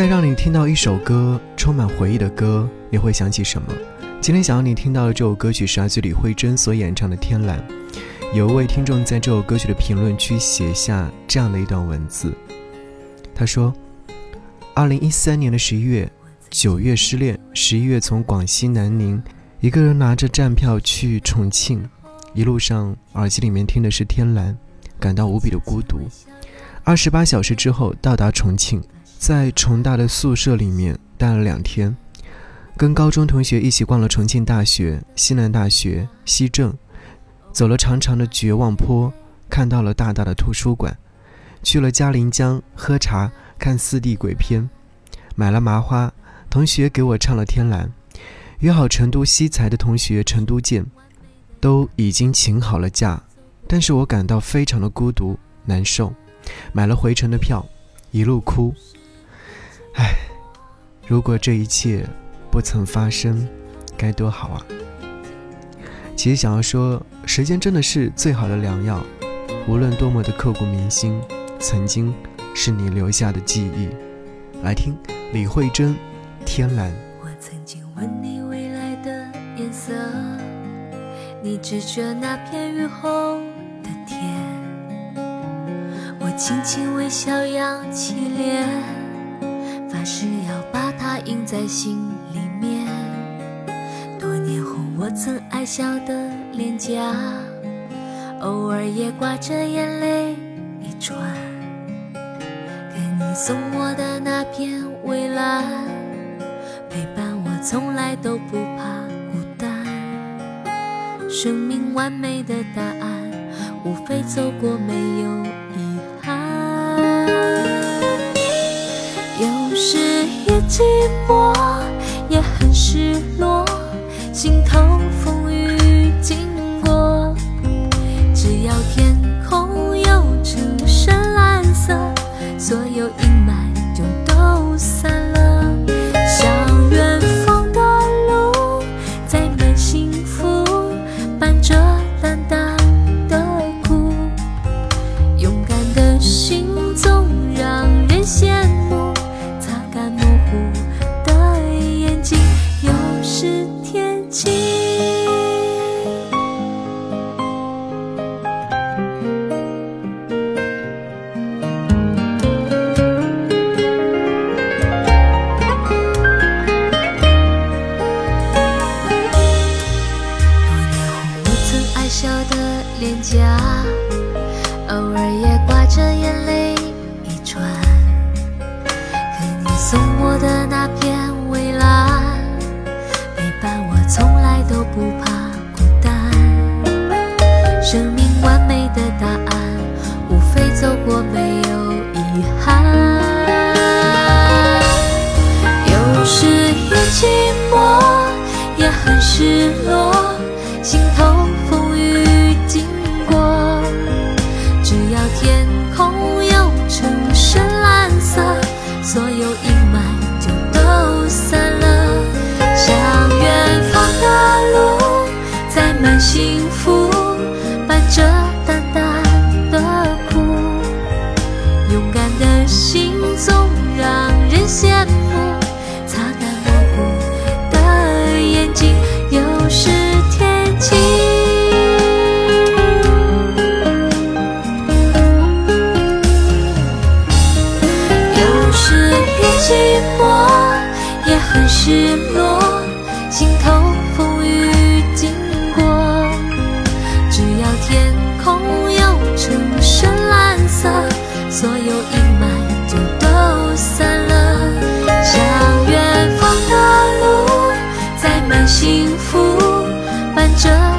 再让你听到一首歌，充满回忆的歌，你会想起什么？今天想要你听到的这首歌曲是来自李慧珍所演唱的《天蓝》。有一位听众在这首歌曲的评论区写下这样的一段文字，他说：“二零一三年的十一月，九月失恋，十一月从广西南宁一个人拿着站票去重庆，一路上耳机里面听的是《天蓝》，感到无比的孤独。二十八小时之后到达重庆。”在重大的宿舍里面待了两天，跟高中同学一起逛了重庆大学、西南大学、西政，走了长长的绝望坡，看到了大大的图书馆，去了嘉陵江喝茶看四 D 鬼片，买了麻花，同学给我唱了《天蓝》，约好成都西财的同学成都见，都已经请好了假，但是我感到非常的孤独难受，买了回程的票，一路哭。唉，如果这一切不曾发生，该多好啊！其实想要说，时间真的是最好的良药，无论多么的刻骨铭心，曾经是你留下的记忆。来听李慧珍《天蓝》。我曾经问你未来的颜色，你指着那片雨后的天。我轻轻微笑，扬起脸。还是要把它印在心里面。多年后，我曾爱笑的脸颊，偶尔也挂着眼泪一串。给你送我的那片蔚蓝，陪伴我从来都不怕孤单。生命完美的答案，无非走过没有是也寂寞，也很失落，心头风雨经过。只要天空有这深蓝色，所有阴霾就都散了。向远方的路，载满幸福，伴着蓝蓝。是天晴多年后我曾爱笑的脸颊偶尔也挂着眼泪一串可你送我的那片都不怕孤单。生心总让人羡慕，擦干模糊的眼睛，有时天晴，有时。寂寞也很失落，心头。幸福伴着